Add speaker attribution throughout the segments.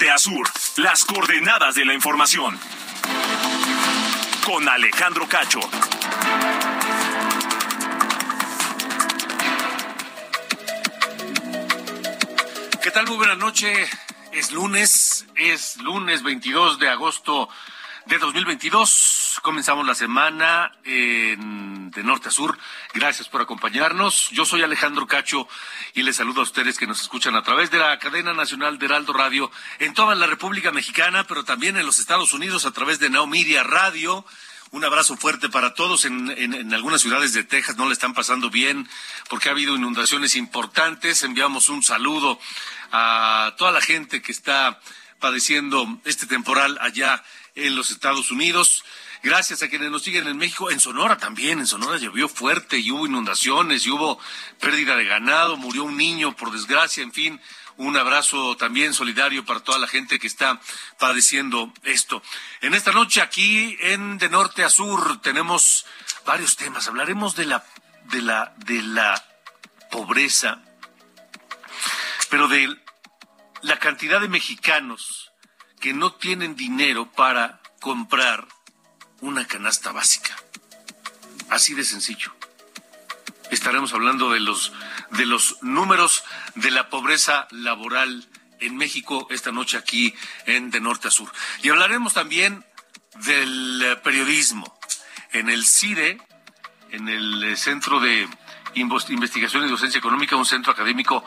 Speaker 1: Norte a sur, las coordenadas de la información. Con Alejandro Cacho.
Speaker 2: ¿Qué tal? Muy buena noche. Es lunes, es lunes 22 de agosto de 2022. Comenzamos la semana en, de norte a sur. Gracias por acompañarnos. Yo soy Alejandro Cacho y les saludo a ustedes que nos escuchan a través de la cadena nacional de Heraldo Radio en toda la República Mexicana, pero también en los Estados Unidos a través de Naomiria Radio. Un abrazo fuerte para todos. En, algunas ciudades de Texas no le están pasando bien porque ha habido inundaciones importantes. Enviamos un saludo a toda la gente que está padeciendo este temporal allá en los Estados Unidos. Gracias a quienes nos siguen en México, en Sonora también, en Sonora llovió fuerte y hubo inundaciones y hubo pérdida de ganado, murió un niño por desgracia, en fin, un abrazo también solidario para toda la gente que está padeciendo esto. En esta noche aquí en De Norte a Sur tenemos varios temas. Hablaremos de la de la de la pobreza, pero de la cantidad de mexicanos que no tienen dinero para comprar una canasta básica. Así de sencillo. Estaremos hablando de los de los números de la pobreza laboral en México esta noche aquí en De Norte a Sur. Y hablaremos también del periodismo. En el CIDE, en el Centro de Investigación y Docencia Económica, un centro académico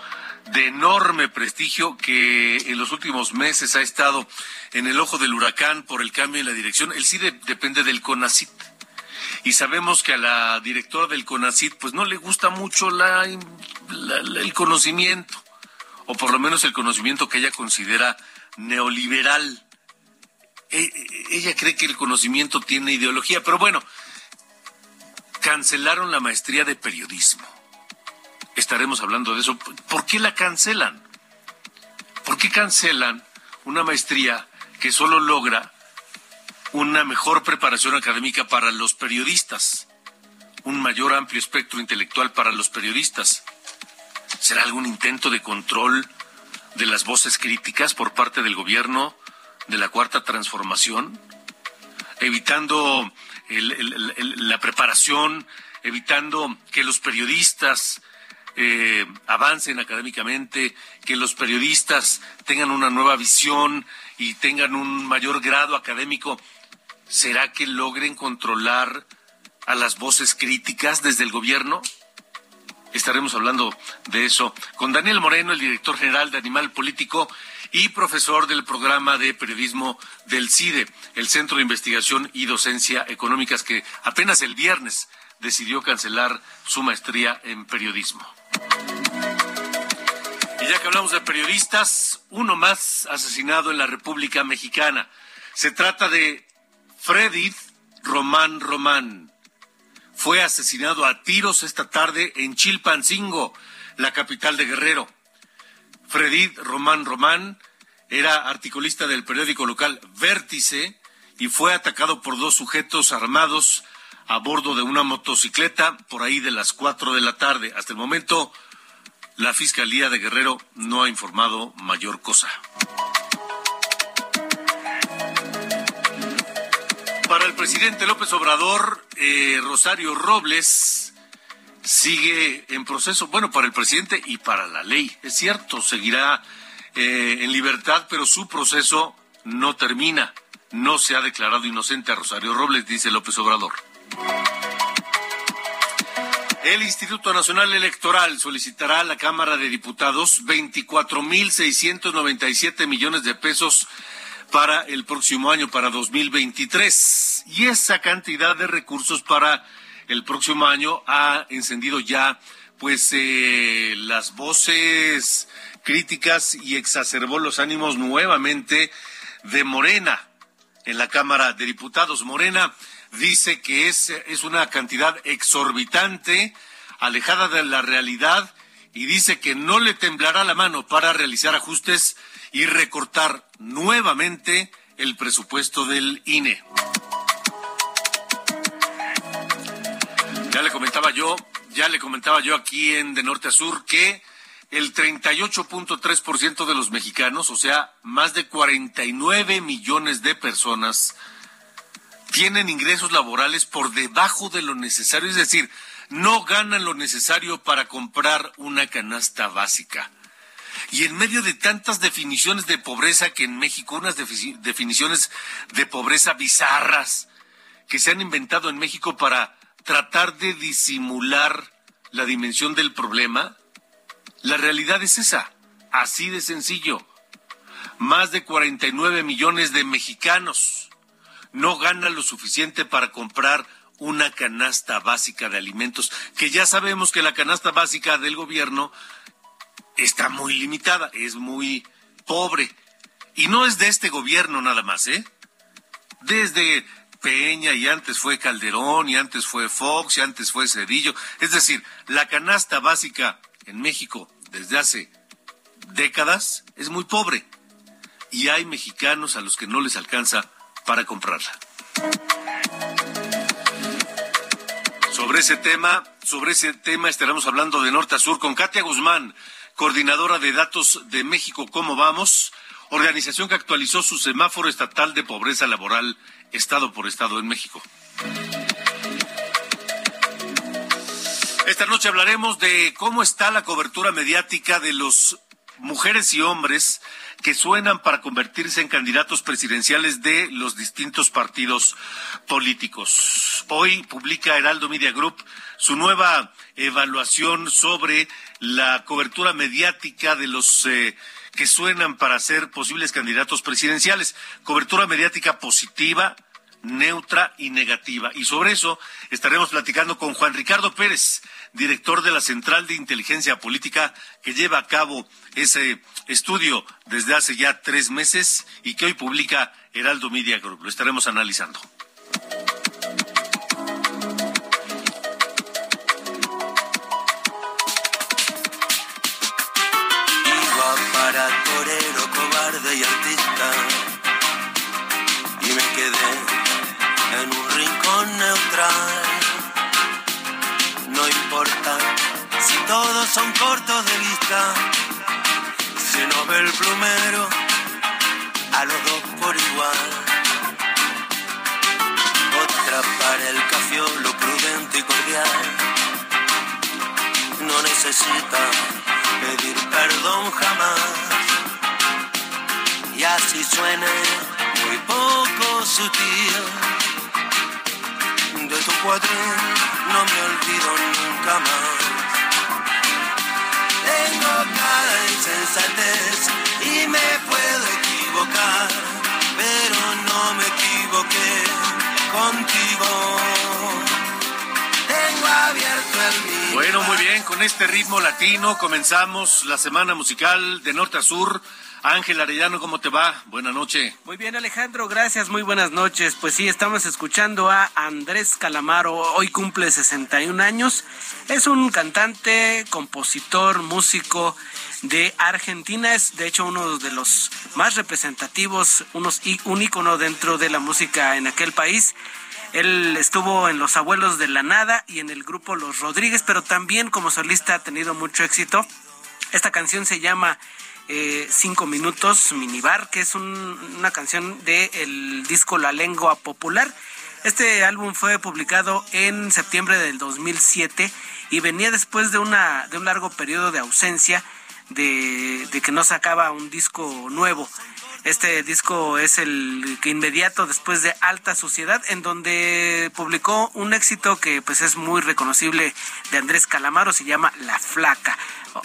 Speaker 2: de enorme prestigio que en los últimos meses ha estado en el ojo del huracán por el cambio en la dirección. El CIDE depende del CONACIT. Y sabemos que a la directora del CONACIT pues no le gusta mucho la, el conocimiento, o por lo menos el conocimiento que ella considera neoliberal. E, ella cree que el conocimiento tiene ideología, pero bueno, cancelaron la maestría de periodismo estaremos hablando de eso. ¿Por qué la cancelan? ¿Por qué cancelan una maestría que solo logra una mejor preparación académica para los periodistas? Un mayor amplio espectro intelectual para los periodistas. ¿Será algún intento de control de las voces críticas por parte del gobierno de la Cuarta Transformación? Evitando la preparación, evitando que los periodistas eh, avancen académicamente, que los periodistas tengan una nueva visión y tengan un mayor grado académico, ¿será que logren controlar a las voces críticas desde el gobierno? Estaremos hablando de eso con Daniel Moreno, el director general de Animal Político y profesor del programa de periodismo del CIDE, el Centro de Investigación y Docencia Económicas, que apenas el viernes decidió cancelar su maestría en periodismo. Y ya que hablamos de periodistas, uno más asesinado en la República Mexicana. Se trata de Freddy Román Román. Fue asesinado a tiros esta tarde en Chilpancingo, la capital de Guerrero. Freddy Román Román era articulista del periódico local Vértice y fue atacado por dos sujetos armados a bordo de una motocicleta por ahí de las cuatro de la tarde. Hasta el momento, la Fiscalía de Guerrero no ha informado mayor cosa. Para el presidente López Obrador, eh, Rosario Robles sigue en proceso, bueno, para el presidente y para la ley. Es cierto, seguirá eh, en libertad, pero su proceso no termina. No se ha declarado inocente a Rosario Robles, dice López Obrador. El Instituto Nacional Electoral solicitará a la Cámara de Diputados 24.697 millones de pesos para el próximo año, para 2023. Y esa cantidad de recursos para el próximo año ha encendido ya pues eh, las voces críticas y exacerbó los ánimos nuevamente de Morena en la Cámara de Diputados. Morena dice que es, es una cantidad exorbitante, alejada de la realidad, y dice que no le temblará la mano para realizar ajustes y recortar nuevamente el presupuesto del INE. Ya le comentaba yo, ya le comentaba yo aquí en De Norte a Sur que el 38.3% de los mexicanos, o sea, más de 49 millones de personas, tienen ingresos laborales por debajo de lo necesario, es decir, no ganan lo necesario para comprar una canasta básica. Y en medio de tantas definiciones de pobreza que en México, unas definiciones de pobreza bizarras que se han inventado en México para tratar de disimular la dimensión del problema, la realidad es esa, así de sencillo. Más de 49 millones de mexicanos no ganan lo suficiente para comprar una canasta básica de alimentos, que ya sabemos que la canasta básica del gobierno está muy limitada, es muy pobre. Y no es de este gobierno nada más, ¿eh? Desde Peña y antes fue Calderón y antes fue Fox y antes fue Cedillo. Es decir, la canasta básica en México desde hace décadas es muy pobre y hay mexicanos a los que no les alcanza para comprarla. Sobre ese tema, sobre ese tema estaremos hablando de norte a sur con Katia Guzmán, coordinadora de datos de México Cómo Vamos, organización que actualizó su semáforo estatal de pobreza laboral estado por estado en México. Esta noche hablaremos de cómo está la cobertura mediática de los mujeres y hombres que suenan para convertirse en candidatos presidenciales de los distintos partidos políticos. Hoy publica Heraldo Media Group su nueva evaluación sobre la cobertura mediática de los eh, que suenan para ser posibles candidatos presidenciales. Cobertura mediática positiva, neutra y negativa. Y sobre eso estaremos platicando con Juan Ricardo Pérez, director de la Central de Inteligencia Política, que lleva a cabo ese estudio desde hace ya tres meses y que hoy publica Heraldo Media Group. Lo estaremos analizando.
Speaker 3: Iba para torero, cobarde y artista y me quedé en un rincón neutral no importa si todos son cortos de vista, el plumero a los dos por igual. Otra para el lo prudente y cordial, no necesita pedir perdón jamás. Y así suena muy poco sutil de tu cuadril no me olvido nunca más. Cada insensatez y me puedo equivocar, pero no me equivoqué contigo. Tengo abierto el
Speaker 2: Bueno, muy bien, con este ritmo latino comenzamos la semana musical de norte a sur Ángel Arellano, ¿cómo te va? Buenas noches.
Speaker 4: Muy bien, Alejandro, gracias, muy buenas noches. Pues sí, estamos escuchando a Andrés Calamaro, hoy cumple 61 años. Es un cantante, compositor, músico de Argentina, es de hecho uno de los más representativos, unos, un ícono dentro de la música en aquel país. Él estuvo en Los Abuelos de la Nada y en el grupo Los Rodríguez, pero también como solista ha tenido mucho éxito. Esta canción se llama eh, Cinco Minutos Minibar, que es una canción del disco La Lengua Popular. Este álbum fue publicado en septiembre del 2007 y venía después de, una, de un largo periodo de ausencia de, de que no sacaba un disco nuevo. Este disco es el que inmediato después de Alta Sociedad, en donde publicó un éxito que pues es muy reconocible de Andrés Calamaro, se llama La Flaca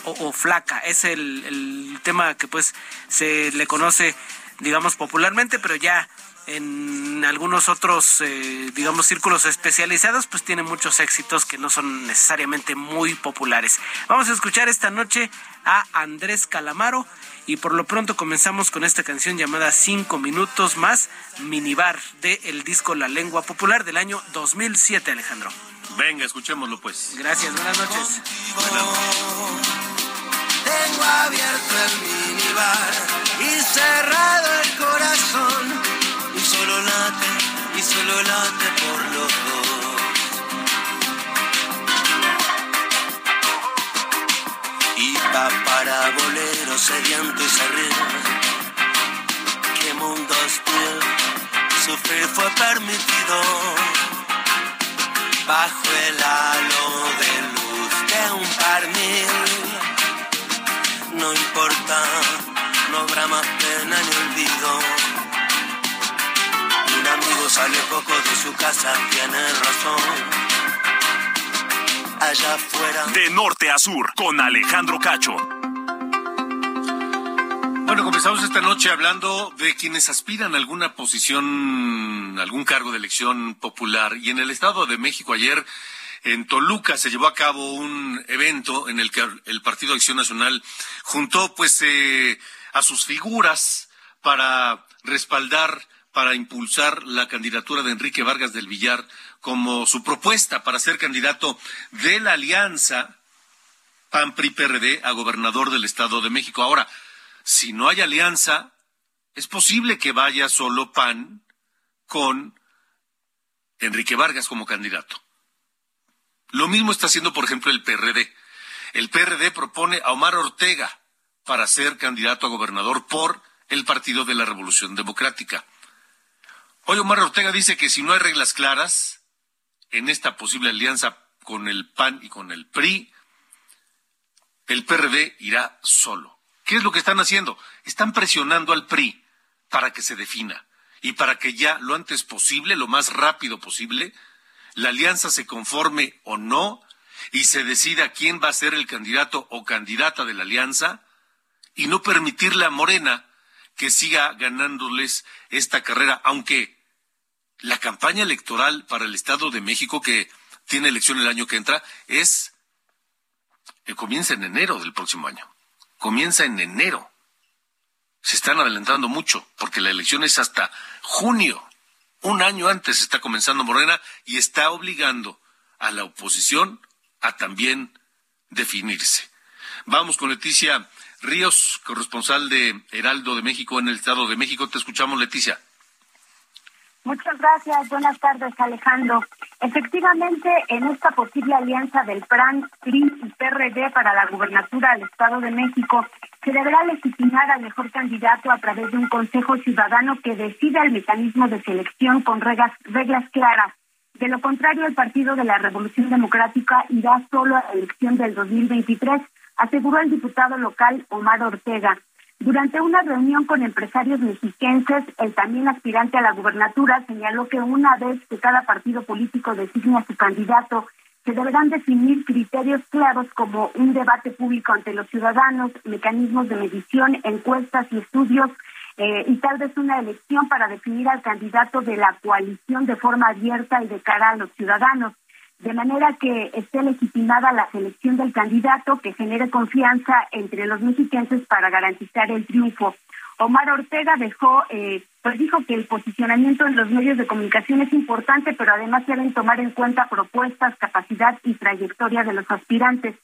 Speaker 4: o, Flaca. Es el, tema que pues se le conoce, digamos, popularmente, pero ya en algunos otros, eh, digamos, círculos especializados, pues tiene muchos éxitos que no son necesariamente muy populares. Vamos a escuchar esta noche a Andrés Calamaro y por lo pronto comenzamos con esta canción llamada Cinco Minutos Más, Minibar, de el disco La Lengua Popular del año 2007, Alejandro.
Speaker 2: Venga, escuchémoslo pues.
Speaker 4: Gracias, buenas noches.
Speaker 3: Tengo abierto el minibar y cerrado el corazón. Y solo late, y solo late por los dos. Y va para bolero sediento y. Qué mundo hostil, sufrir fue permitido. Bajo el halo de luz de un parmil no importa, no habrá más pena ni olvido. Un amigo sale poco de su casa, tiene razón. Allá afuera.
Speaker 1: De norte a sur, con Alejandro Cacho.
Speaker 2: Bueno, comenzamos esta noche hablando de quienes aspiran a alguna posición, algún cargo de elección popular. Y en el Estado de México ayer en Toluca se llevó a cabo un evento en el que el Partido Acción Nacional juntó pues eh, a sus figuras para respaldar, para impulsar la candidatura de Enrique Vargas del Villar como su propuesta para ser candidato de la alianza PAN-PRI-PRD a gobernador del Estado de México. Ahora, si no hay alianza, es posible que vaya solo PAN con Enrique Vargas como candidato. Lo mismo está haciendo, por ejemplo, el PRD. El PRD propone a Omar Ortega para ser candidato a gobernador por el Partido de la Revolución Democrática. Hoy Omar Ortega dice que si no hay reglas claras en esta posible alianza con el PAN y con el PRI, el PRD irá solo. ¿Qué es lo que están haciendo? Están presionando al PRI para que se defina y para que ya lo antes posible, lo más rápido posible, la alianza se conforme o no y se decida quién va a ser el candidato o candidata de la alianza y no permitirle a Morena que siga ganándoles esta carrera, aunque la campaña electoral para el Estado de México, que tiene elección el año que entra, es que comienza en enero del próximo año. Comienza en enero. Se están adelantando mucho, porque la elección es hasta junio. Un año antes está comenzando Morena y está obligando a la oposición a también definirse. Vamos con Leticia Ríos, corresponsal de Heraldo de México en el Estado de México. Te escuchamos, Leticia.
Speaker 5: Muchas gracias. Buenas tardes, Alejandro. Efectivamente, en esta posible alianza del PRAN, PRI y PRD para la gubernatura del Estado de México, se deberá legitimar al mejor candidato a través de un Consejo Ciudadano que decida el mecanismo de selección con reglas, reglas claras. De lo contrario, el Partido de la Revolución Democrática irá solo a la elección del 2023, aseguró el diputado local Omar Ortega. Durante una reunión con empresarios mexiquenses, el también aspirante a la gubernatura señaló que una vez que cada partido político designe a su candidato, se deberán definir criterios claros como un debate público ante los ciudadanos, mecanismos de medición, encuestas y estudios, eh, y tal vez una elección para definir al candidato de la coalición de forma abierta y de cara a los ciudadanos de manera que esté legitimada la selección del candidato que genere confianza entre los mexiquenses para garantizar el triunfo. Omar Ortega dejó, eh, pues dijo que el posicionamiento en los medios de comunicación es importante, pero además deben tomar en cuenta propuestas, capacidad y trayectoria de los aspirantes.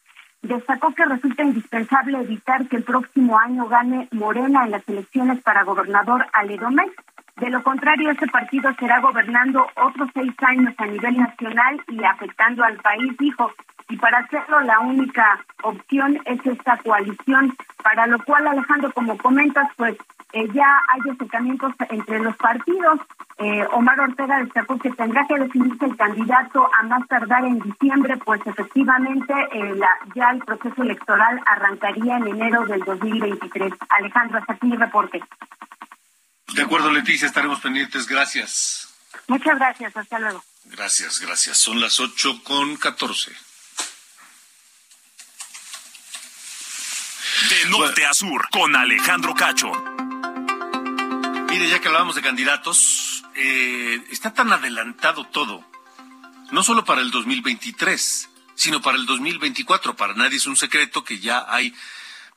Speaker 5: Destacó que resulta indispensable evitar que el próximo año gane Morena en las elecciones para gobernador Aledomex de lo contrario, ese partido será gobernando otros seis años a nivel nacional y afectando al país, dijo. Y para hacerlo, la única opción es esta coalición, para lo cual, Alejandro, como comentas, pues eh, ya hay acercamientos entre los partidos. Eh, Omar Ortega destacó que tendrá que definirse el candidato a más tardar en diciembre, pues efectivamente eh, la, ya el proceso electoral arrancaría en enero del 2023. Alejandro, hasta aquí mi reporte.
Speaker 2: De acuerdo, Leticia, estaremos pendientes. Gracias.
Speaker 5: Muchas gracias, hasta luego.
Speaker 2: Gracias, gracias. Son las ocho con catorce.
Speaker 1: De norte a sur, con Alejandro Cacho.
Speaker 2: Mire, ya que hablábamos de candidatos, eh, está tan adelantado todo, no solo para el 2023, sino para el 2024. Para nadie es un secreto que ya hay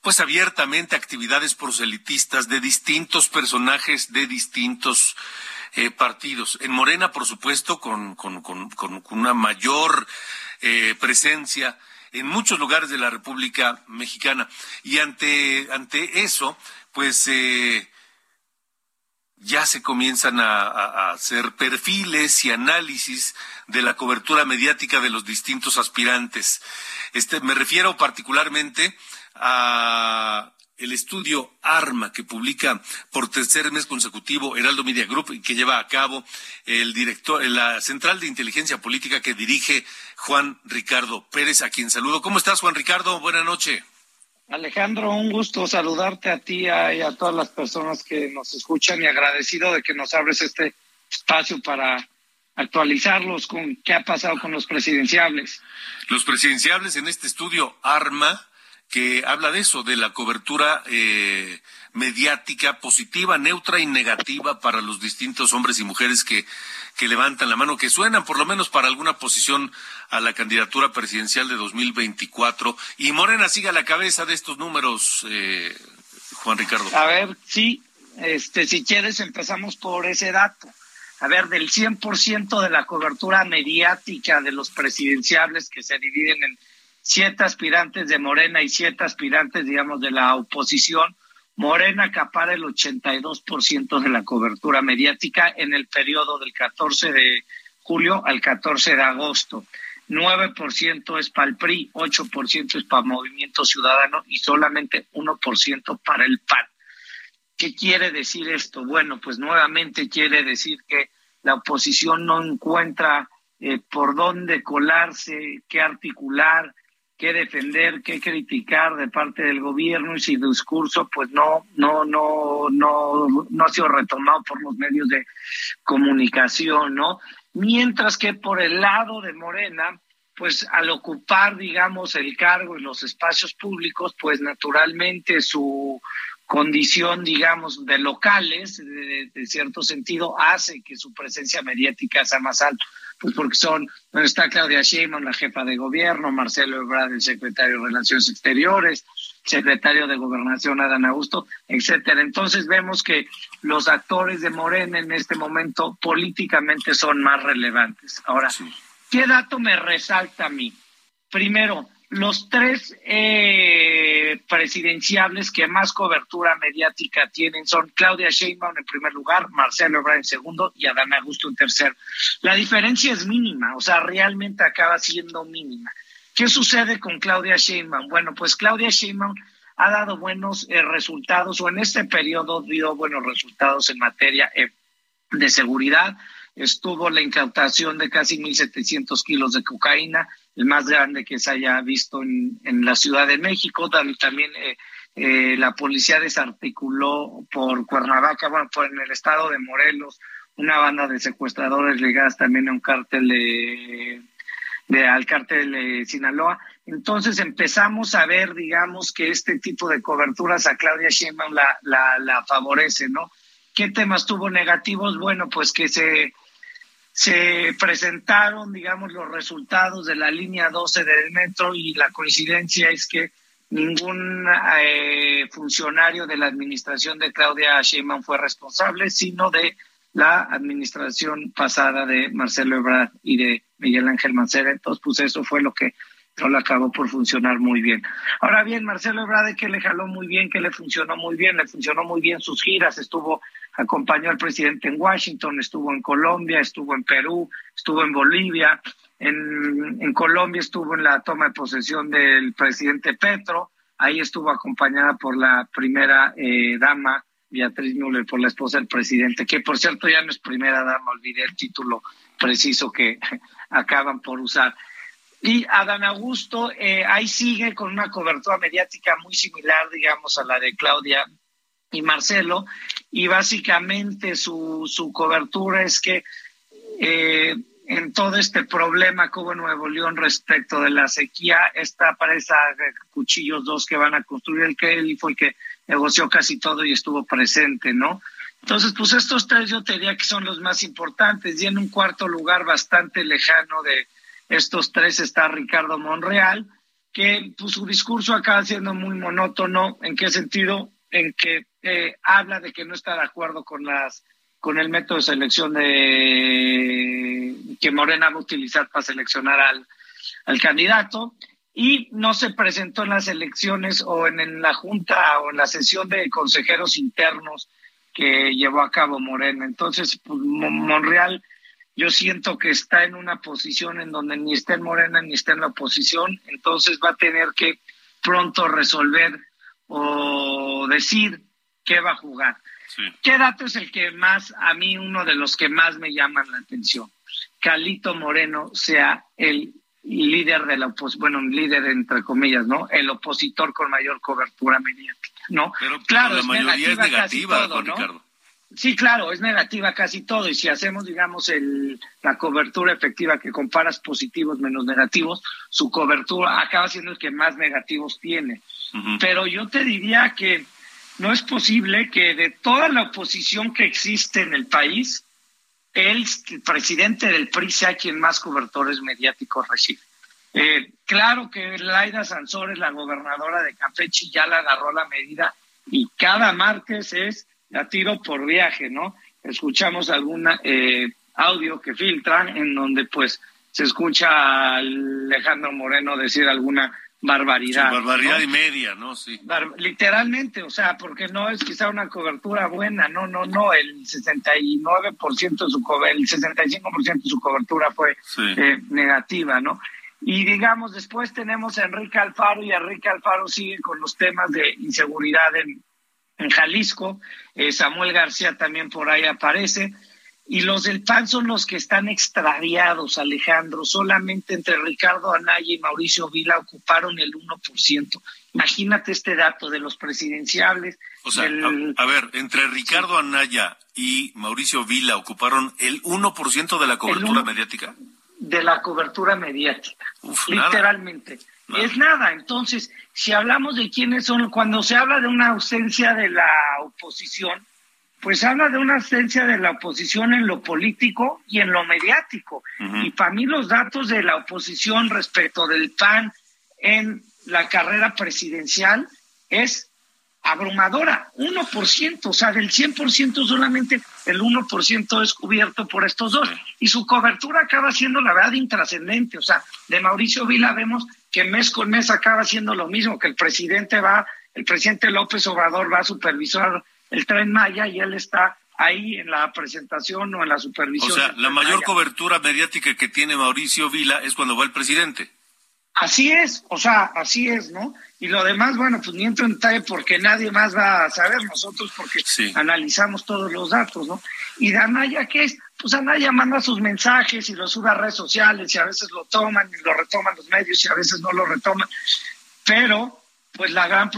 Speaker 2: pues abiertamente actividades proselitistas de distintos personajes de distintos eh, partidos. En Morena, por supuesto, con, con, con, una mayor eh, presencia en muchos lugares de la República Mexicana. Y ante, ante eso, pues eh, ya se comienzan a, hacer perfiles y análisis de la cobertura mediática de los distintos aspirantes. Este, me refiero particularmente a el estudio ARMA que publica por tercer mes consecutivo Heraldo Media Group y que lleva a cabo el director, la Central de Inteligencia Política que dirige Juan Ricardo Pérez, a quien saludo. ¿Cómo estás, Juan Ricardo? Buenas noches.
Speaker 6: Alejandro, un gusto saludarte a ti y a todas las personas que nos escuchan y agradecido de que nos abres este espacio para actualizarlos con qué ha pasado con los presidenciables.
Speaker 2: Los presidenciables en este estudio ARMA que habla de eso, de la cobertura eh, mediática positiva, neutra y negativa para los distintos hombres y mujeres que, que levantan la mano, que suenan por lo menos para alguna posición a la candidatura presidencial de 2024. Y Morena sigue a la cabeza de estos números, eh, Juan Ricardo.
Speaker 6: A ver, sí, este, si quieres empezamos por ese dato. A ver, del 100% de la cobertura mediática de los presidenciables que se dividen en siete aspirantes de Morena y siete aspirantes, digamos, de la oposición, Morena acapara el 82% de la cobertura mediática en el periodo del 14 de julio al 14 de agosto. 9% es para el PRI, 8% es para Movimiento Ciudadano y solamente 1% para el PAN. ¿Qué quiere decir esto? Bueno, pues nuevamente quiere decir que la oposición no encuentra eh, por dónde colarse, qué articular, qué defender, qué criticar de parte del gobierno y su discurso pues no no no no no ha sido retomado por los medios de comunicación, ¿no? Mientras que por el lado de Morena, pues al ocupar, digamos, el cargo en los espacios públicos, pues naturalmente su condición, digamos, de locales, de, de cierto sentido, hace que su presencia mediática sea más alta pues porque son, donde está Claudia Sheinbaum, la jefa de gobierno, Marcelo Ebrard, el secretario de Relaciones Exteriores, secretario de Gobernación Adán Augusto, etcétera. Entonces vemos que los actores de Morena en este momento políticamente son más relevantes. Ahora, ¿qué dato me resalta a mí? Primero, los tres eh, presidenciables que más cobertura mediática tienen son Claudia Sheinbaum en primer lugar, Marcelo Ebrard en segundo y Adán Augusto en tercero. La diferencia es mínima, o sea, realmente acaba siendo mínima. ¿Qué sucede con Claudia Sheinbaum? Bueno, pues Claudia Sheinbaum ha dado buenos eh, resultados o en este periodo dio buenos resultados en materia eh, de seguridad. Estuvo la incautación de casi 1.700 kilos de cocaína, el más grande que se haya visto en, en la Ciudad de México. También eh, eh, la policía desarticuló por Cuernavaca, bueno, por en el estado de Morelos, una banda de secuestradores ligadas también a un cártel de, de al cártel de Sinaloa. Entonces empezamos a ver, digamos, que este tipo de coberturas a Claudia Sheinbaum la, la, la favorece, ¿no? ¿Qué temas tuvo negativos? Bueno, pues que se se presentaron, digamos, los resultados de la línea 12 del metro y la coincidencia es que ningún eh, funcionario de la administración de Claudia Sheinbaum fue responsable, sino de la administración pasada de Marcelo Ebrard y de Miguel Ángel Mancera. Entonces, pues eso fue lo que no le acabó por funcionar muy bien. Ahora bien, Marcelo Ebrard que le jaló muy bien, que le funcionó muy bien, le funcionó muy bien sus giras, estuvo acompañó al presidente en Washington, estuvo en Colombia, estuvo en Perú, estuvo en Bolivia, en, Colombia estuvo en la toma de posesión del presidente Petro, ahí estuvo acompañada por la primera eh, dama, Beatriz Müller, por la esposa del presidente, que por cierto ya no es primera dama, olvidé el título preciso que acaban por usar. Y Adán Augusto eh, ahí sigue con una cobertura mediática muy similar, digamos, a la de Claudia y Marcelo, y básicamente su, su cobertura es que eh, en todo este problema que hubo en Nuevo León respecto de la sequía, esta pareja Cuchillos dos que van a construir el que él fue el que negoció casi todo y estuvo presente, ¿no? Entonces, pues estos tres yo te diría que son los más importantes. Y en un cuarto lugar bastante lejano de estos tres está Ricardo Monreal, que pues, su discurso acaba siendo muy monótono. ¿En qué sentido? En que eh, habla de que no está de acuerdo con las con el método de selección de que Morena va a utilizar para seleccionar al, al candidato y no se presentó en las elecciones o en, la junta o en la sesión de consejeros internos que llevó a cabo Morena. Entonces, pues, Monreal, yo siento que está en una posición en donde ni está en Morena ni está en la oposición, entonces va a tener que pronto resolver o decir qué va a jugar. Sí. ¿Qué dato es el que más, a mí, uno de los que más me llaman la atención? Calito Moreno sea el líder de la oposición, bueno, líder entre comillas, ¿no? El opositor con mayor cobertura mediática, ¿no?
Speaker 2: Pero, claro, la mayoría es negativa, todo, Ricardo.
Speaker 6: Sí, claro, es negativa casi todo. Y si hacemos, digamos, el, la cobertura efectiva que comparas positivos menos negativos, su cobertura acaba siendo el que más negativos tiene. Uh -huh. Pero yo te diría que no es posible que de toda la oposición que existe en el país, el presidente del PRI sea quien más cobertores mediáticos recibe. Eh, claro que Laida Sansores, la gobernadora de Campeche, ya la agarró la medida y cada martes es la tiro por viaje, ¿no? Escuchamos algún eh, audio que filtran en donde pues se escucha a Alejandro Moreno decir alguna barbaridad.
Speaker 2: Sí, barbaridad
Speaker 6: ¿no?
Speaker 2: y media, ¿no? Sí.
Speaker 6: Bar literalmente, o sea, porque no es quizá una cobertura buena, no, no, no, el 69% de su el 65% de su cobertura fue sí. eh, negativa, ¿no? Y digamos, después tenemos a Enrique Alfaro y Enrique Alfaro sigue con los temas de inseguridad en, en Jalisco, eh, Samuel García también por ahí aparece, y los del PAN son los que están extraviados, Alejandro. Solamente entre Ricardo Anaya y Mauricio Vila ocuparon el 1%. Imagínate este dato de los presidenciables.
Speaker 2: O sea, del... a, a, ver, entre Ricardo Anaya y Mauricio Vila ocuparon el 1% de la cobertura mediática.
Speaker 6: De la cobertura mediática, Uf, literalmente. Nada. Es nada. Entonces, si hablamos de quiénes son, cuando se habla de una ausencia de la oposición, pues habla de una ausencia de la oposición en lo político y en lo mediático. Uh -huh. Y para mí los datos de la oposición respecto del PAN en la carrera presidencial es abrumadora, 1%, o sea, del 100% solamente el 1% es cubierto por estos dos. Y su cobertura acaba siendo, la verdad, intrascendente. O sea, de Mauricio Vila vemos que mes con mes acaba siendo lo mismo, que el presidente va, el presidente López Obrador va a supervisar el tren Maya y él está ahí en la presentación o en la supervisión.
Speaker 2: O sea, la mayor Maya. cobertura mediática que tiene Mauricio Vila es cuando va el presidente.
Speaker 6: Así es, o sea, así es, ¿no? Y lo demás, bueno, pues ni entro en detalle porque nadie más va a saber, nosotros porque sí. analizamos todos los datos, ¿no? Y de Anaya, ¿qué es? Pues Anaya manda sus mensajes y los sube a redes sociales y a veces lo toman y lo retoman los medios y a veces no lo retoman, pero pues la gran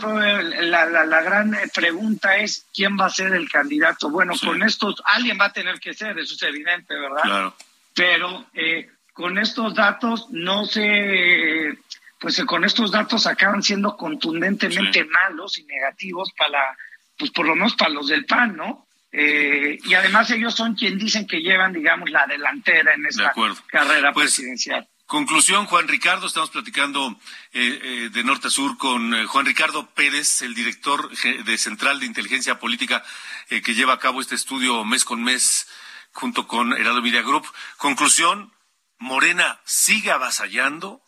Speaker 6: la, la, la, gran pregunta es quién va a ser el candidato. Bueno, sí. con estos, alguien va a tener que ser, eso es evidente, ¿verdad?
Speaker 2: Claro.
Speaker 6: Pero eh, con estos datos no se, pues con estos datos acaban siendo contundentemente sí. malos y negativos para, pues por lo menos para los del PAN, ¿no? Eh, y además ellos son quien dicen que llevan, digamos, la delantera en esta carrera pues, presidencial.
Speaker 2: Conclusión, Juan Ricardo, estamos platicando eh, eh, de norte a sur con eh, Juan Ricardo Pérez, el director de Central de Inteligencia Política eh, que lleva a cabo este estudio mes con mes junto con Heraldo Media Group. Conclusión, Morena sigue avasallando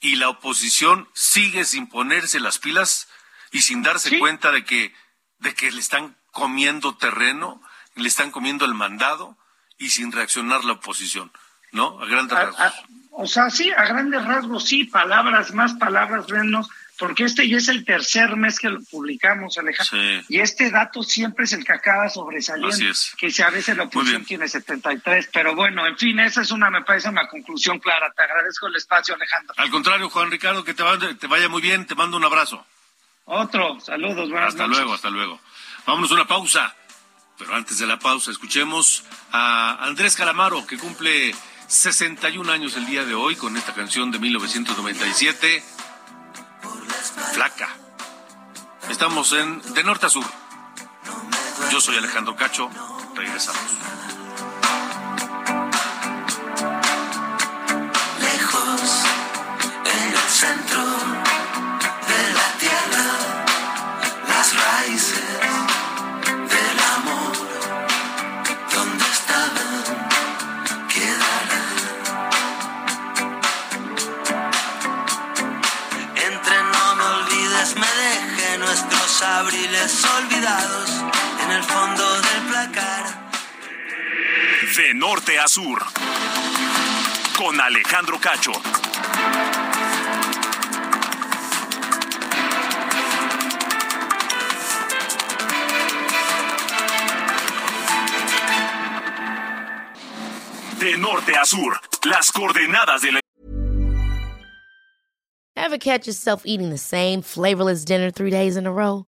Speaker 2: y la oposición sigue sin ponerse las pilas y sin darse ¿Sí? cuenta de que, de que le están comiendo terreno, le están comiendo el mandado y sin reaccionar la oposición. ¿no? A grandes rasgos.
Speaker 6: A, o sea, sí, a grandes rasgos sí, palabras más, palabras menos, porque este ya es el tercer mes que lo publicamos, Alejandro. Sí. Y este dato siempre es el que acaba sobresaliendo, que si a veces la oposición tiene 73, pero bueno, en fin, esa es una, me parece una conclusión clara. Te agradezco el espacio, Alejandro.
Speaker 2: Al contrario, Juan Ricardo, que te vaya, te vaya muy bien, te mando un abrazo.
Speaker 6: Otro, saludos, buenas
Speaker 2: hasta
Speaker 6: noches.
Speaker 2: Hasta luego, hasta luego. Vámonos a una pausa. Pero antes de la pausa, escuchemos a Andrés Calamaro, que cumple 61 años el día de hoy con esta canción de 1997, Flaca. Estamos en De Norte a Sur. Yo soy Alejandro Cacho. Regresamos.
Speaker 3: Abriles olvidados en el fondo del placar.
Speaker 1: De norte a sur. Con Alejandro Cacho. De norte a sur. Las coordenadas de la
Speaker 7: Ever catch yourself eating the same flavorless dinner three days in a row?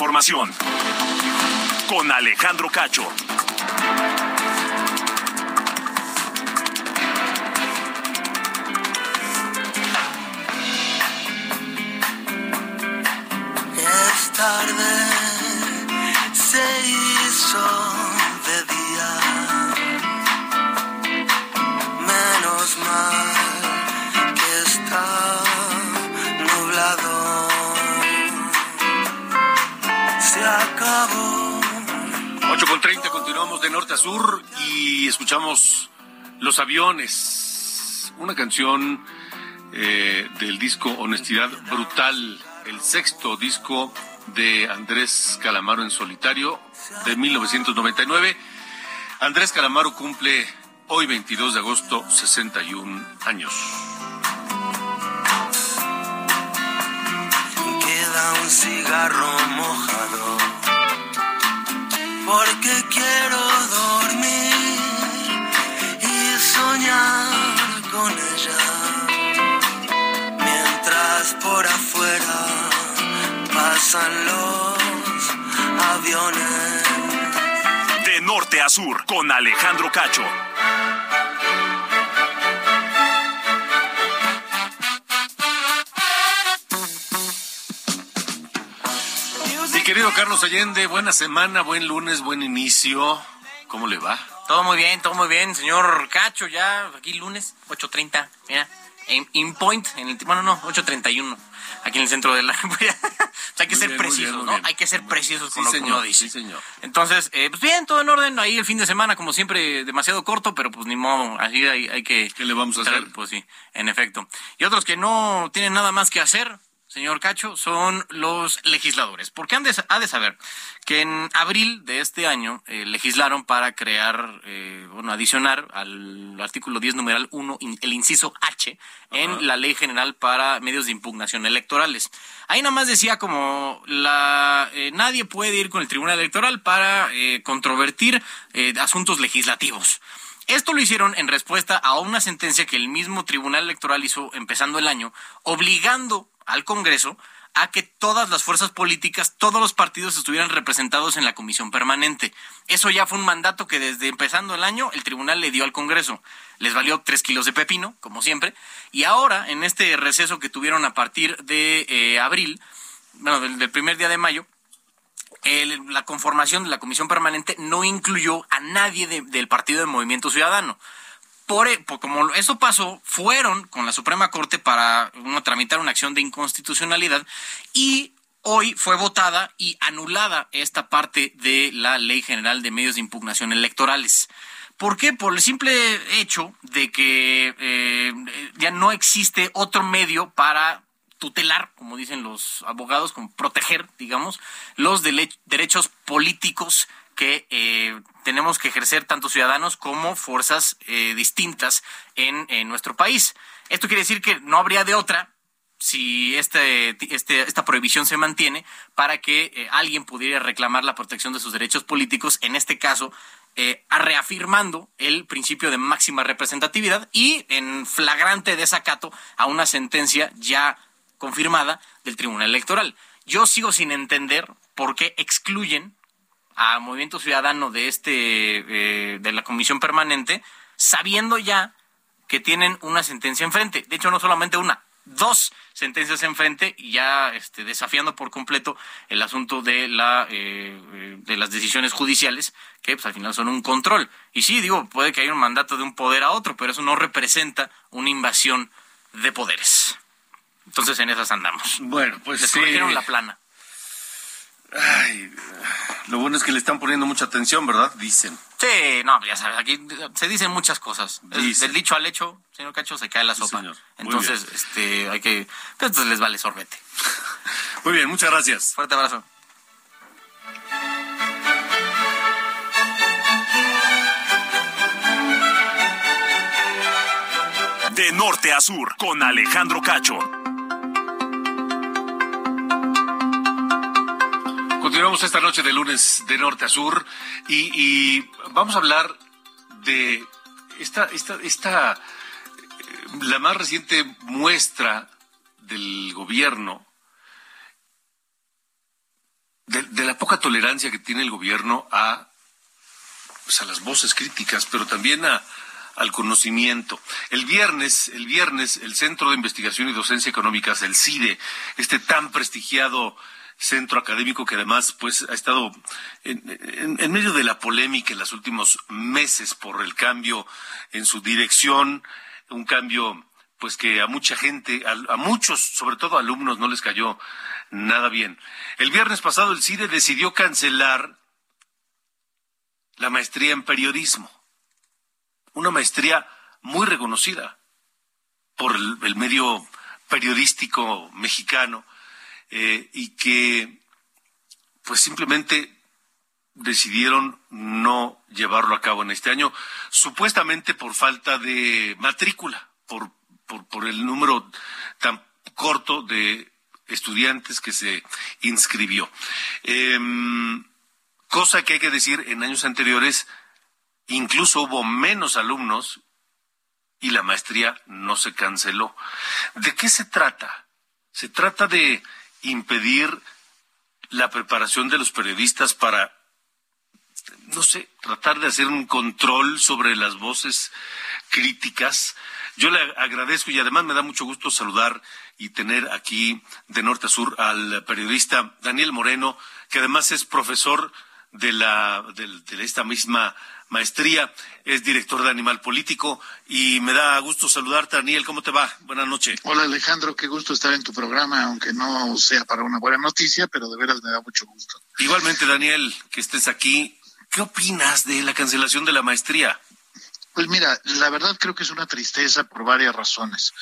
Speaker 1: Información. Con Alejandro Cacho.
Speaker 3: Tarde,
Speaker 2: continuamos de norte a sur y escuchamos Los Aviones, una canción eh, del disco Honestidad Brutal, el sexto disco de Andrés Calamaro en solitario de 1999. Andrés Calamaro cumple hoy 22 de agosto 61 años.
Speaker 3: Queda un cigarro mojado. Porque quiero dormir y soñar con ella. Mientras por afuera pasan los aviones.
Speaker 1: De norte a sur. Con Alejandro Cacho.
Speaker 2: Querido Carlos Allende, buena semana, buen lunes, buen inicio. ¿Cómo le va?
Speaker 8: Todo muy bien, todo muy bien, señor Cacho, ya aquí lunes, 8.30, mira, en in point, en el, bueno, no, 8.31, aquí en el centro de la... hay que
Speaker 2: Muy
Speaker 8: ser
Speaker 2: bien,
Speaker 8: precisos,
Speaker 2: bien,
Speaker 8: ¿no?
Speaker 2: bien.
Speaker 8: Hay que ser precisos con
Speaker 2: Sí,
Speaker 8: lo que
Speaker 2: señor,
Speaker 8: uno dice.
Speaker 2: sí, señor.
Speaker 8: Entonces, eh, pues bien, todo en orden, ahí el fin de semana, como siempre, demasiado corto, pero pues ni modo, así hay, hay que...
Speaker 2: ¿Qué le vamos a hacer?
Speaker 8: Pues sí, en efecto. Y otros que no tienen nada más que hacer, señor Cacho, son los legisladores. Porque han de, ha de saber que en abril de este año eh, legislaron para crear, eh, bueno, adicionar al artículo 10, numeral 1, in- el inciso H, en la Ley General para Medios de Impugnación Electorales. Ahí nada más decía como la eh, nadie puede ir con el Tribunal Electoral para eh, controvertir asuntos legislativos. Esto lo hicieron en respuesta a una sentencia que el mismo Tribunal Electoral hizo empezando el año, obligando al Congreso a que todas las fuerzas políticas, todos los partidos estuvieran representados en la comisión permanente. Eso ya fue un mandato que desde empezando el año el tribunal le dio al Congreso. Les valió tres kilos de pepino, como siempre, y ahora en este receso que tuvieron a partir de eh, abril, bueno, del, primer día de mayo, el- la conformación de la comisión permanente no incluyó a nadie de- del partido de Movimiento Ciudadano. E- por como eso pasó, fueron con la Suprema Corte para tramitar una acción de inconstitucionalidad y hoy fue votada y anulada esta parte de la Ley General de Medios de Impugnación Electorales. ¿Por qué? Por el simple hecho de que eh, ya no existe otro medio para tutelar, como dicen los abogados, como proteger, digamos, los derechos políticos que eh, tenemos que ejercer tanto ciudadanos como fuerzas eh, distintas en, nuestro país. Esto quiere decir que no habría de otra si este, este, esta prohibición se mantiene para que eh, alguien pudiera reclamar la protección de sus derechos políticos, en este caso reafirmando el principio de máxima representatividad y en flagrante desacato a una sentencia ya confirmada del Tribunal Electoral. Yo sigo sin entender por qué excluyen a Movimiento Ciudadano de este eh, de la comisión permanente, sabiendo ya que tienen una sentencia enfrente. De hecho, no solamente una, dos sentencias enfrente y ya este, desafiando por completo el asunto de la eh, de las decisiones judiciales que pues, al final son un control. Y sí digo puede que haya un mandato de un poder a otro pero eso no representa una invasión de poderes. Entonces en esas andamos.
Speaker 2: Bueno pues
Speaker 8: les corrigieron la plana
Speaker 2: Ay, lo bueno es que le están poniendo mucha atención, ¿verdad? Dicen.
Speaker 8: Sí, no, ya sabes, aquí se dicen muchas cosas. Del dicho al hecho, señor Cacho, se cae la sopa. Entonces, este, hay que, pues, entonces les vale sorbete.
Speaker 2: Muy bien, muchas gracias.
Speaker 8: Fuerte abrazo.
Speaker 1: De norte a sur, con Alejandro Cacho.
Speaker 2: Continuamos esta noche de lunes de norte a sur y, vamos a hablar de esta, esta, esta, eh, la más reciente muestra del gobierno, de, la poca tolerancia que tiene el gobierno a, pues a las voces críticas, pero también a, al conocimiento. El viernes, el viernes, el Centro de Investigación y Docencia Económicas, el CIDE, este tan prestigiado centro académico que además pues ha estado en, medio de la polémica en los últimos meses por el cambio en su dirección, un cambio pues que a mucha gente, a, muchos, sobre todo alumnos, no les cayó nada bien. El viernes pasado el CIDE decidió cancelar la maestría en periodismo, una maestría muy reconocida por el medio periodístico mexicano eh, y que pues simplemente decidieron no llevarlo a cabo en este año, supuestamente por falta de matrícula, por, por, el número tan corto de estudiantes que se inscribió. Em, cosa que hay que decir, en años anteriores incluso hubo menos alumnos y la maestría no se canceló. ¿De qué se trata? Se trata de impedir la preparación de los periodistas para, no sé, tratar de hacer un control sobre las voces críticas. Yo le agradezco y además me da mucho gusto saludar y tener aquí de norte a sur al periodista Daniel Moreno, que además es profesor de, la, de esta misma maestría, es director de Animal Político y me da gusto saludarte, Daniel. ¿Cómo te va? Buenas noches.
Speaker 9: Hola, Alejandro. Qué gusto estar en tu programa, aunque no sea para una buena noticia, pero de veras me da mucho gusto.
Speaker 2: Igualmente, Daniel, que estés aquí. ¿Qué opinas de la cancelación de la maestría?
Speaker 9: Pues mira, la verdad creo que es una tristeza por varias razones.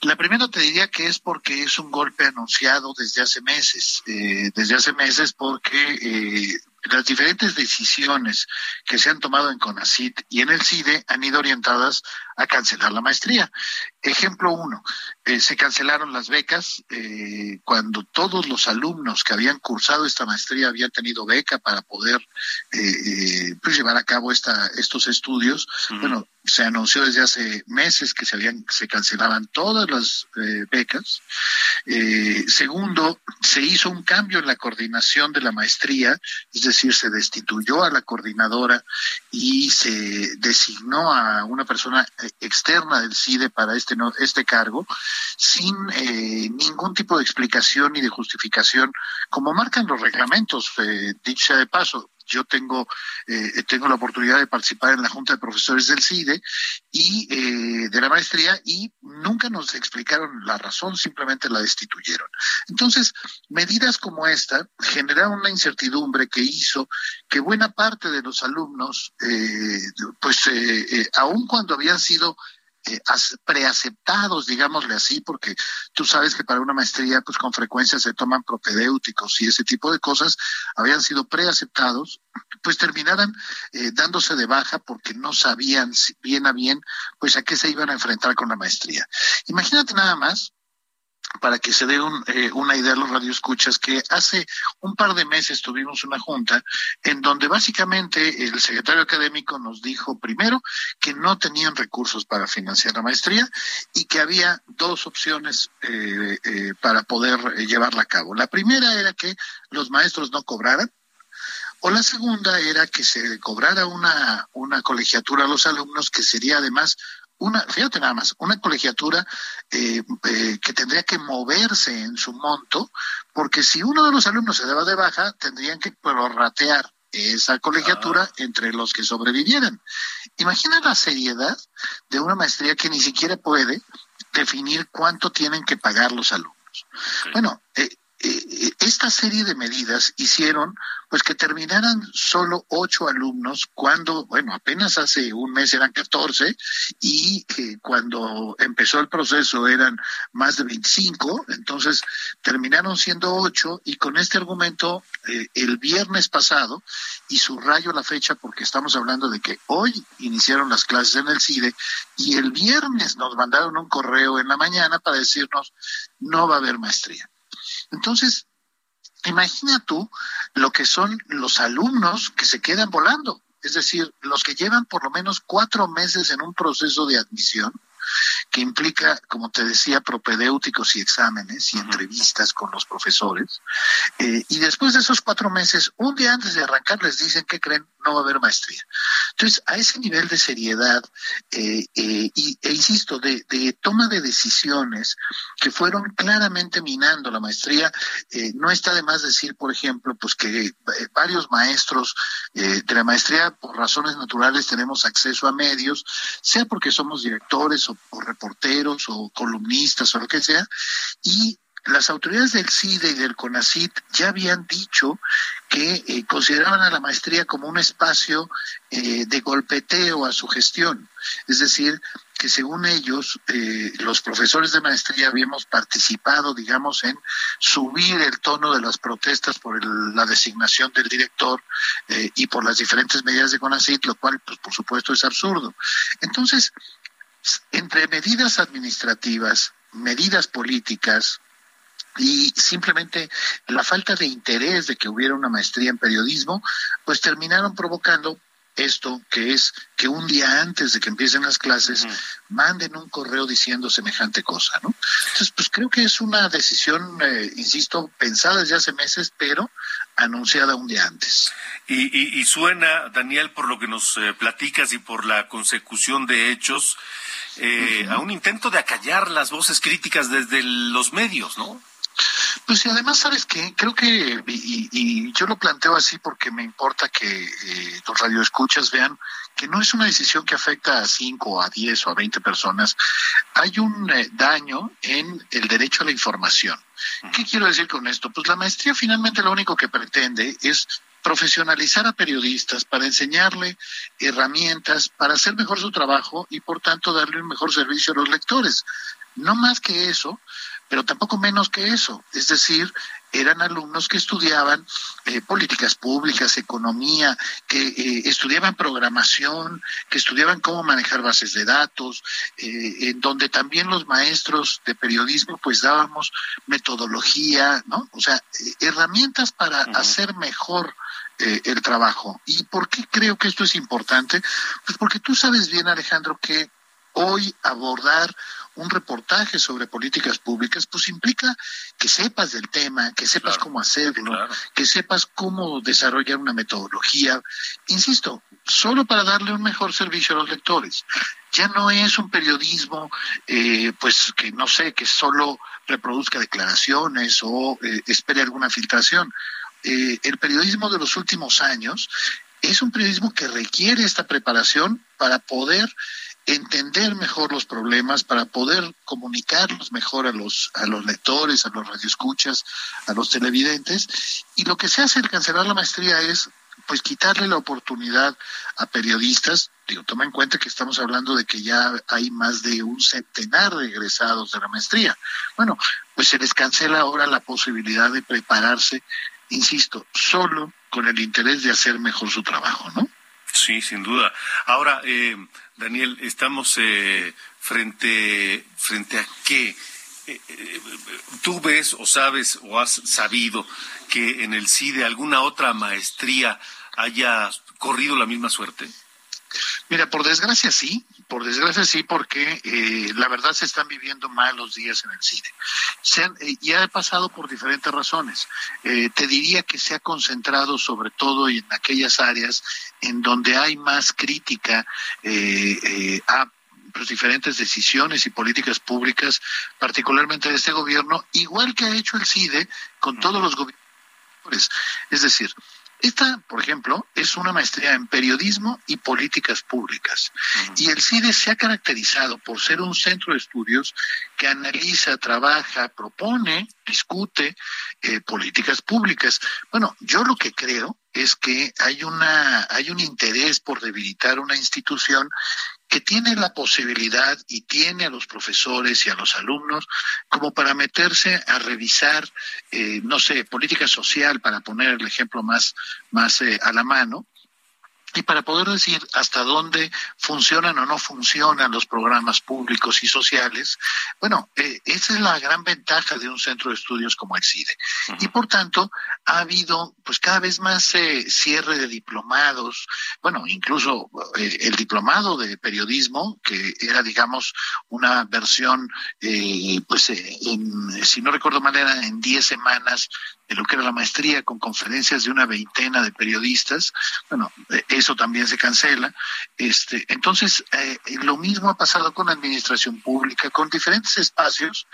Speaker 9: La primera te diría que es porque es un golpe anunciado desde hace meses, eh, desde hace meses porque eh, las diferentes decisiones que se han tomado en CONACIT y en el CIDE han ido orientadas a cancelar la maestría. Ejemplo uno, eh, se cancelaron las becas eh, cuando todos los alumnos que habían cursado esta maestría habían tenido beca para poder eh, pues llevar a cabo esta, estos estudios. Bueno, se anunció desde hace meses que se habían se cancelaban todas las becas. segundo, se hizo un cambio en la coordinación de la maestría, es decir, se destituyó a la coordinadora y se designó a una persona externa del CIDE para este, este cargo sin eh, ningún tipo de explicación ni de justificación, como marcan los reglamentos, eh, dicho sea de paso yo tengo, eh, tengo la oportunidad de participar en la Junta de Profesores del CIDE y eh, de la maestría y nunca nos explicaron la razón, simplemente la destituyeron. Entonces, medidas como esta generaron una incertidumbre que hizo que buena parte de los alumnos, eh, pues aun cuando habían sido eh, preaceptados, digámosle así, porque tú sabes que para una maestría, pues con frecuencia se toman propedéuticos y ese tipo de cosas, habían sido preaceptados, pues terminaran eh, dándose de baja porque no sabían bien a bien, pues a qué se iban a enfrentar con la maestría. Imagínate nada más para que se dé eh, una idea a los radioescuchas, que hace un par de meses tuvimos una junta en donde básicamente el secretario académico nos dijo primero que no tenían recursos para financiar la maestría y que había dos opciones eh, eh, para poder llevarla a cabo. La primera era que los maestros no cobraran, o la segunda era que se cobrara una, una colegiatura a los alumnos, que sería además una, fíjate nada más, una colegiatura eh, eh, que tendría que moverse en su monto, porque si uno de los alumnos se daba de baja, tendrían que prorratear esa colegiatura ah. entre los que sobrevivieran. Imagina la seriedad de una maestría que ni siquiera puede definir cuánto tienen que pagar los alumnos. Bueno, eh, esta serie de medidas hicieron pues que terminaran solo ocho alumnos cuando, bueno, apenas hace un mes eran catorce y que cuando empezó el proceso eran más de veinticinco, entonces terminaron siendo ocho y con este argumento eh, el viernes pasado, y subrayo la fecha porque estamos hablando de que hoy iniciaron las clases en el CIDE y el viernes nos mandaron un correo en la mañana para decirnos no va a haber maestría. Entonces, imagina tú lo que son los alumnos que se quedan volando, es decir, los que llevan por lo menos cuatro meses en un proceso de admisión que implica, como te decía, propedéuticos y exámenes y entrevistas con los profesores. Eh, y después de esos cuatro meses, un día antes de arrancar, les dicen que creen no va a haber maestría. Entonces, a ese nivel de seriedad eh, eh, y, e insisto, de, toma de decisiones que fueron claramente minando la maestría, no está de más decir, por ejemplo, pues que varios maestros de la maestría, por razones naturales, tenemos acceso a medios, sea porque somos directores o o reporteros o columnistas o lo que sea, y las autoridades del CIDE y del CONACIT ya habían dicho que eh, consideraban a la maestría como un espacio eh, de golpeteo a su gestión. Es decir, que según ellos, eh, los profesores de maestría habíamos participado, digamos, en subir el tono de las protestas por la designación del director y por las diferentes medidas de CONACIT, lo cual, pues, por supuesto, es absurdo. Entonces, entre medidas administrativas, medidas políticas y simplemente la falta de interés de que hubiera una maestría en periodismo, pues terminaron provocando esto que es que un día antes de que empiecen las clases manden un correo diciendo semejante cosa, ¿no? Entonces, pues creo que es una decisión, eh, insisto, pensada desde hace meses, pero anunciada un día antes.
Speaker 2: Y, suena, Daniel, por lo que nos eh, platicas y por la consecución de hechos, eh, a un intento de acallar las voces críticas desde los medios, ¿no?
Speaker 9: Pues y además, ¿sabes qué? Creo que, y, yo lo planteo así porque me importa que eh, los radioescuchas vean que no es una decisión que afecta a 5, a 10 o a 20 personas. Hay un eh, daño en el derecho a la información. ¿Qué quiero decir con esto? Pues la maestría finalmente lo único que pretende es profesionalizar a periodistas para enseñarle herramientas para hacer mejor su trabajo y por tanto darle un mejor servicio a los lectores. No más que eso, pero tampoco menos que eso. Es decir, eran alumnos que estudiaban eh, políticas públicas, economía, que eh, estudiaban programación, que estudiaban cómo manejar bases de datos, eh, en donde también los maestros de periodismo pues dábamos metodología, ¿no? O sea, herramientas para hacer mejor el trabajo. ¿Y por qué creo que esto es importante? Pues porque tú sabes bien, Alejandro, que hoy abordar un reportaje sobre políticas públicas, pues implica que sepas del tema, que sepas cómo hacerlo, que sepas cómo desarrollar una metodología. Insisto, solo para darle un mejor servicio a los lectores. Ya no es un periodismo, eh, pues que no sé, que solo reproduzca declaraciones o eh, espere alguna filtración. Eh, el periodismo de los últimos años es un periodismo que requiere esta preparación para poder entender mejor los problemas, para poder comunicarlos mejor a los, a los lectores, a los radioescuchas, a los televidentes. Y lo que se hace al cancelar la maestría es pues quitarle la oportunidad a periodistas, digo, toma en cuenta que estamos hablando de que ya hay más de un centenar de egresados de la maestría. Bueno, pues se les cancela ahora la posibilidad de prepararse, insisto, solo con el interés de hacer mejor su trabajo, ¿no?
Speaker 2: Sí, sin duda. Ahora, eh, Daniel, estamos eh, frente, frente a qué? eh, eh, ¿tú ves o sabes o has sabido que en el CIDE alguna otra maestría haya corrido la misma suerte?
Speaker 9: Mira, por desgracia sí, por desgracia sí, porque eh, la verdad se están viviendo mal los días en el CIDE. Se han, eh, y ha pasado por diferentes razones. Eh, te diría que se ha concentrado sobre todo en aquellas áreas en donde hay más crítica a pues, diferentes decisiones y políticas públicas, particularmente de este gobierno, igual que ha hecho el CIDE con todos los gobiernos. Es decir, esta, por ejemplo, es una maestría en periodismo y políticas públicas. Y el CIDE se ha caracterizado por ser un centro de estudios que analiza, trabaja, propone, discute eh, políticas públicas. Bueno, yo lo que creo es que hay una hay un interés por debilitar una institución que tiene la posibilidad y tiene a los profesores y a los alumnos como para meterse a revisar, eh, no sé, política social, para poner el ejemplo más, más eh, a la mano, y para poder decir hasta dónde funcionan o no funcionan los programas públicos y sociales, bueno, eh, esa es la gran ventaja de un centro de estudios como el CIDE. Y por tanto, ha habido pues cada vez más eh, cierre de diplomados, bueno, incluso eh, el diplomado de periodismo, que era, digamos, una versión, pues, en, si no recuerdo mal, era en 10 semanas de lo que era la maestría con conferencias de una veintena de periodistas, bueno, eso también se cancela. Este, entonces, eh, lo mismo ha pasado con la administración pública, con diferentes espacios,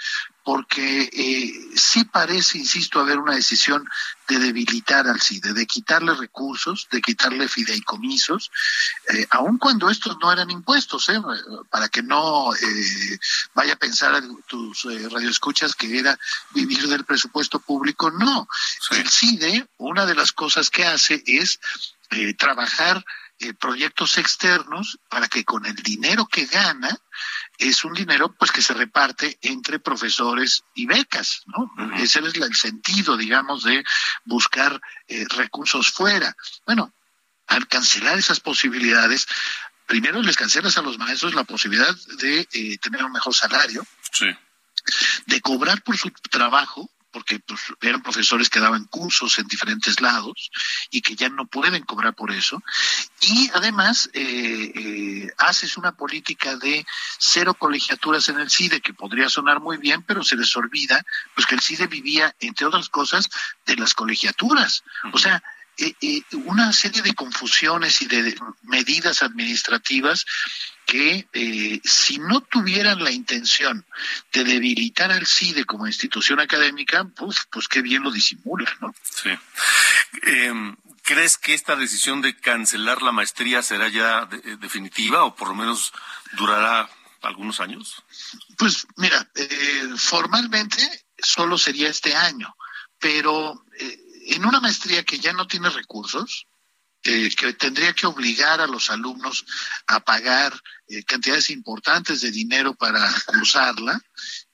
Speaker 9: porque eh, sí parece, insisto, haber una decisión de debilitar al CIDE, de quitarle recursos, de quitarle fideicomisos, eh, aun cuando estos no eran impuestos, ¿eh? para que no eh, vaya a pensar a tus radioescuchas que era vivir del presupuesto público, no. El CIDE, una de las cosas que hace es eh, trabajar eh, proyectos externos para que con el dinero que gana es un dinero pues que se reparte entre profesores y becas, ¿no? Ese es el sentido, digamos, de buscar eh, recursos fuera. Bueno, al cancelar esas posibilidades, primero les cancelas a los maestros la posibilidad de tener un mejor salario, de cobrar por su trabajo, porque pues, eran profesores que daban cursos en diferentes lados y que ya no pueden cobrar por eso. Y además eh, eh, haces una política de cero colegiaturas en el CIDE, que podría sonar muy bien, pero se les olvida pues que el CIDE vivía, entre otras cosas, de las colegiaturas. O sea, eh, una serie de confusiones y de medidas administrativas que eh, si no tuvieran la intención de debilitar al CIDE como institución académica, pues, pues qué bien lo disimulan, ¿no?
Speaker 2: Sí. Em, ¿Crees que esta decisión de cancelar la maestría será ya eh, definitiva o por lo menos durará algunos años?
Speaker 9: Pues mira, eh, formalmente solo sería este año, pero en una maestría que ya no tiene recursos, eh, que tendría que obligar a los alumnos a pagar eh, cantidades importantes de dinero para cursarla,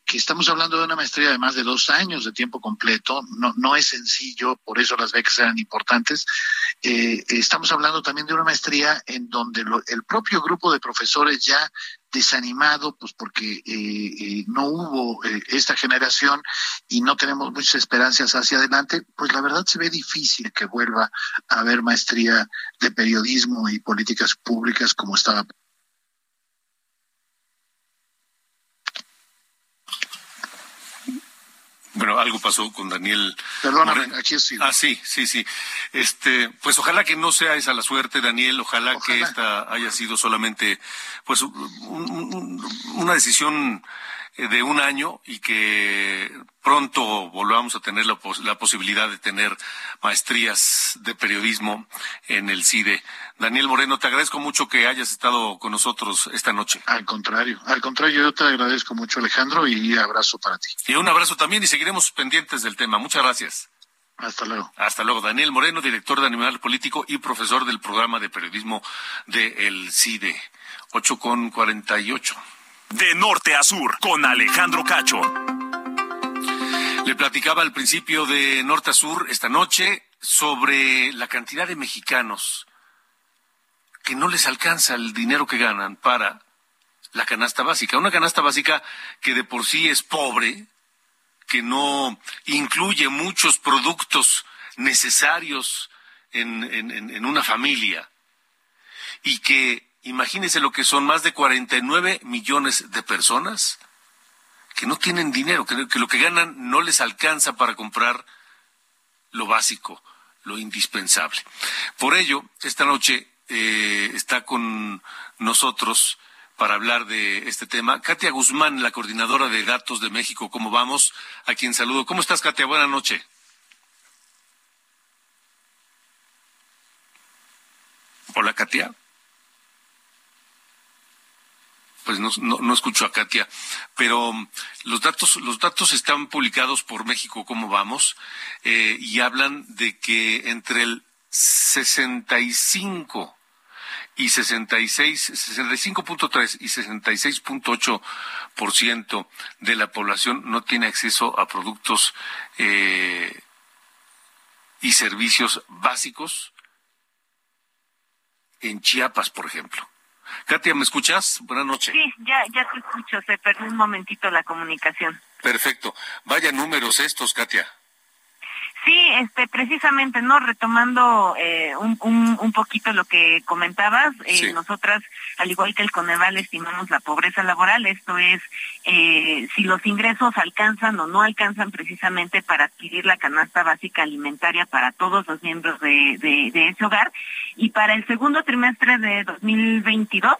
Speaker 9: que estamos hablando de una maestría de más de dos años de tiempo completo, no, no es sencillo, por eso las becas eran importantes. Eh, estamos hablando también de una maestría en donde el propio grupo de profesores ya desanimado, pues porque eh, eh, no hubo eh, esta generación y no tenemos muchas esperanzas hacia adelante, pues la verdad se ve difícil que vuelva a haber maestría de periodismo y políticas públicas como estaba
Speaker 2: Bueno, algo pasó con Daniel.
Speaker 9: Perdóname, aquí estoy.
Speaker 2: Ah, sí, sí, sí. Este, pues ojalá que no sea esa la suerte, Daniel. Ojalá, que esta haya sido solamente, pues, una decisión de un año y que pronto volvamos a tener la, la, posibilidad de tener maestrías de periodismo en el CIDE. Daniel Moreno, te agradezco mucho que hayas estado con nosotros esta noche.
Speaker 9: Al contrario, al contrario, yo te agradezco mucho, Alejandro, y abrazo para ti.
Speaker 2: Y un abrazo también y seguiremos pendientes del tema. Muchas gracias.
Speaker 9: Hasta luego.
Speaker 2: Hasta luego. Daniel Moreno, director de Animal Político y profesor del programa de periodismo de el CIDE. Ocho con cuarenta y ocho
Speaker 1: de norte a sur con Alejandro Cacho.
Speaker 2: Le platicaba al principio de norte a sur esta noche sobre la cantidad de mexicanos que no les alcanza el dinero que ganan para la canasta básica. Una canasta básica que de por sí es pobre, que no incluye muchos productos necesarios en, en, una familia y que imagínense lo que son más de 49 millones de personas que no tienen dinero, que, que lo que ganan no les alcanza para comprar lo básico, lo indispensable. Por ello, esta noche eh, está con nosotros para hablar de este tema. Katia Guzmán, la coordinadora de datos de México, ¿cómo vamos? A quien saludo. ¿Cómo estás, Katia? Buenas noches. Hola, Katia. Pues no, no, escucho a Katia, pero um, los datos, los datos están publicados por México, ¿cómo vamos? Eh, y hablan de que entre el 65 y 66, 65.3 y 66.8% de la población no tiene acceso a productos eh, y servicios básicos en Chiapas, por ejemplo. Katia, ¿me escuchas? Buenas noches.
Speaker 10: Sí, ya, ya te escucho. Se perdió un momentito la comunicación.
Speaker 2: Perfecto. Vaya números estos, Katia.
Speaker 10: Sí, este, precisamente, ¿no? Retomando eh, un, un, poquito lo que comentabas, eh, nosotras, al igual que el Coneval, estimamos la pobreza laboral, esto es, eh, si los ingresos alcanzan o no alcanzan precisamente para adquirir la canasta básica alimentaria para todos los miembros de, de, de ese hogar. Y para el segundo trimestre de 2022,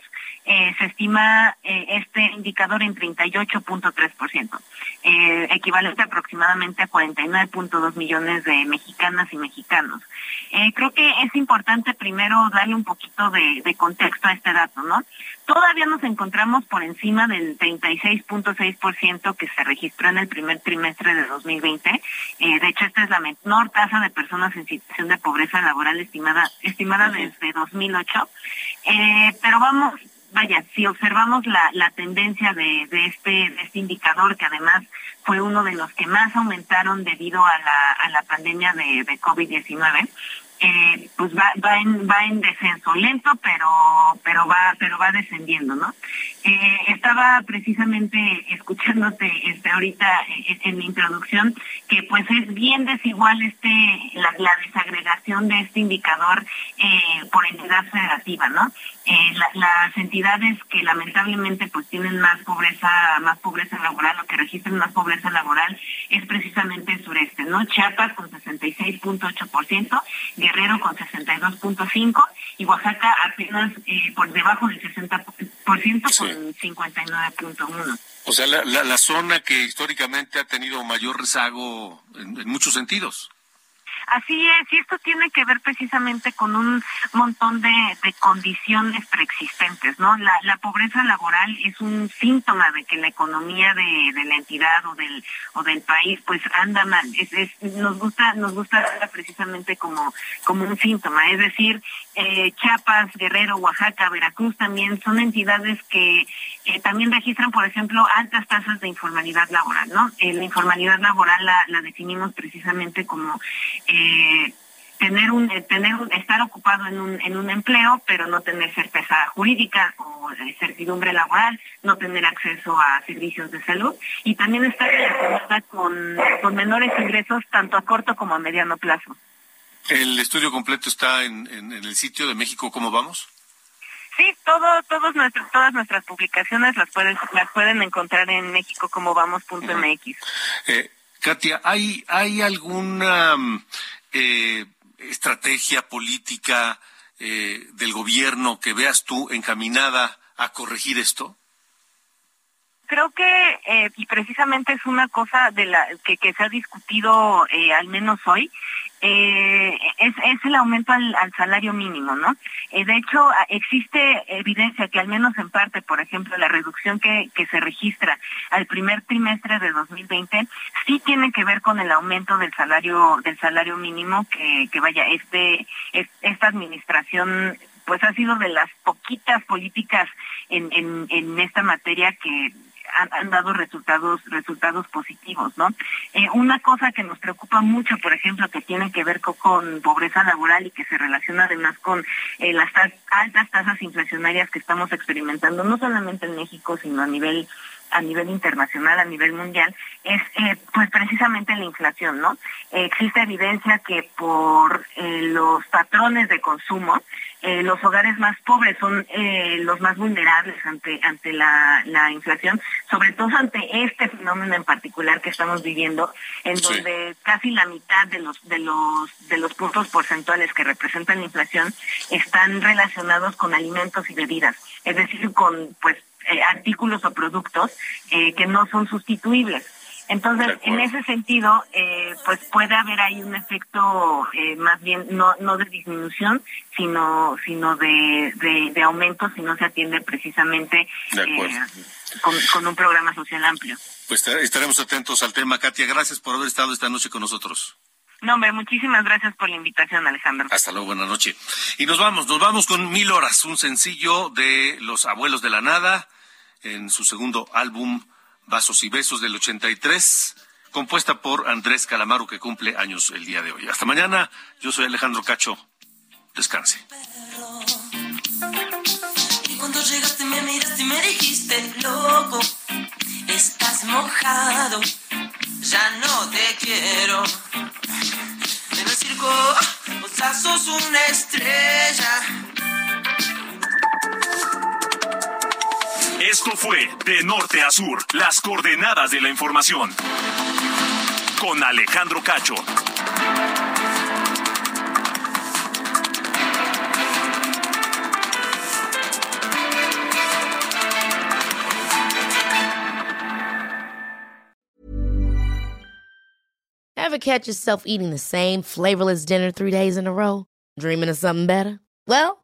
Speaker 10: eh, se estima eh, este indicador en 38.3%, eh, equivalente aproximadamente a 49.2 millones de mexicanas y mexicanos. Eh, creo que es importante primero darle un poquito de, de contexto a este dato, ¿no? Todavía nos encontramos por encima del 36.6% que se registró en el primer trimestre de 2020. Eh, de hecho, esta es la menor tasa de personas en situación de pobreza laboral estimada estimada desde 2008. Eh, pero vamos, vaya, si observamos la, la tendencia de, de, este, este indicador, que además fue uno de los que más aumentaron debido a la, a la pandemia de, de COVID-19, eh, pues va, va en va en descenso lento pero pero va pero va descendiendo no eh, estaba precisamente escuchándote este ahorita en, en, mi introducción que pues es bien desigual este la, desagregación de este indicador eh, por entidad federativa no eh, la, las entidades que lamentablemente pues tienen más pobreza más pobreza laboral o que registran más pobreza laboral es precisamente el sureste no Chiapas con 66.8 Guerrero con 62.5 y Oaxaca apenas eh, por debajo del 60% con 59.1
Speaker 2: o sea la, la, zona que históricamente ha tenido mayor rezago en, en muchos sentidos
Speaker 10: Así es, y esto tiene que ver precisamente con un montón de, condiciones preexistentes, ¿no? La, la, pobreza laboral es un síntoma de que la economía de, de, la entidad o del o del país pues anda mal. Es, es, nos gusta nos gusta precisamente como como un síntoma, es decir, eh, Chiapas, Guerrero, Oaxaca, Veracruz también son entidades que eh, también registran, por ejemplo, altas tasas de informalidad laboral, ¿no? Eh, la informalidad laboral la, definimos precisamente como eh, tener un tener estar ocupado en un en un empleo pero no tener certeza jurídica o certidumbre laboral no tener acceso a servicios de salud y también estar relacionada con, con menores ingresos tanto a corto como a mediano plazo.
Speaker 2: El estudio completo está en, en, en el sitio de México cómo vamos
Speaker 10: Sí, todo, todos nuestros, todas nuestras publicaciones las pueden, las pueden encontrar en México como vamos.mx.
Speaker 2: Eh, Katia, ¿hay, hay alguna eh, estrategia política eh, del gobierno que veas tú encaminada a corregir esto?
Speaker 10: Creo que, eh, y precisamente es una cosa de la que, que se ha discutido eh, al menos hoy, eh, es, es el aumento al, al salario mínimo, ¿no? Eh, de hecho, existe evidencia que al menos en parte, por ejemplo, la reducción que, que se registra al primer trimestre de 2020 sí tiene que ver con el aumento del salario del salario mínimo que, que vaya este es, esta administración pues ha sido de las poquitas políticas en, en, en esta materia que han, dado resultados resultados positivos, ¿no? Eh, una cosa que nos preocupa mucho, por ejemplo, que tiene que ver con, pobreza laboral y que se relaciona además con eh, las altas tasas inflacionarias que estamos experimentando, no solamente en México, sino a nivel a nivel internacional, a nivel mundial, es eh, pues precisamente la inflación, ¿no? existe evidencia que por eh, los patrones de consumo, eh, los hogares más pobres son los más vulnerables ante ante la, la, inflación, sobre todo ante este fenómeno en particular que estamos viviendo, en donde casi la mitad de los de los de los puntos porcentuales que representan la inflación están relacionados con alimentos y bebidas, es decir, con pues eh, artículos o productos eh, que no son sustituibles. Entonces, en ese sentido, eh, pues puede haber ahí un efecto más bien no, no de disminución, sino sino de, de, aumento si no se atiende precisamente con, con, un programa social amplio.
Speaker 2: Pues estaremos atentos al tema. Katia, gracias por haber estado esta noche con nosotros.
Speaker 10: No, hombre, muchísimas gracias por la invitación, Alejandro.
Speaker 2: Hasta luego, buenas noches. Y nos vamos, nos vamos con Mil Horas, un sencillo de Los Abuelos de la Nada, en su segundo álbum, Vasos y Besos del 83, compuesta por Andrés Calamaro, que cumple años el día de hoy. Hasta mañana, yo soy Alejandro Cacho. Descanse.
Speaker 3: Y cuando llegaste me miraste y me dijiste, loco, estás mojado, ya no te quiero en el circo, vos sos una estrella.
Speaker 1: Esto fue De Norte a Sur, las coordenadas de la información. Con Alejandro Cacho.
Speaker 7: Ever catch yourself eating the same flavorless dinner three days in a row? Dreaming of something better? Well,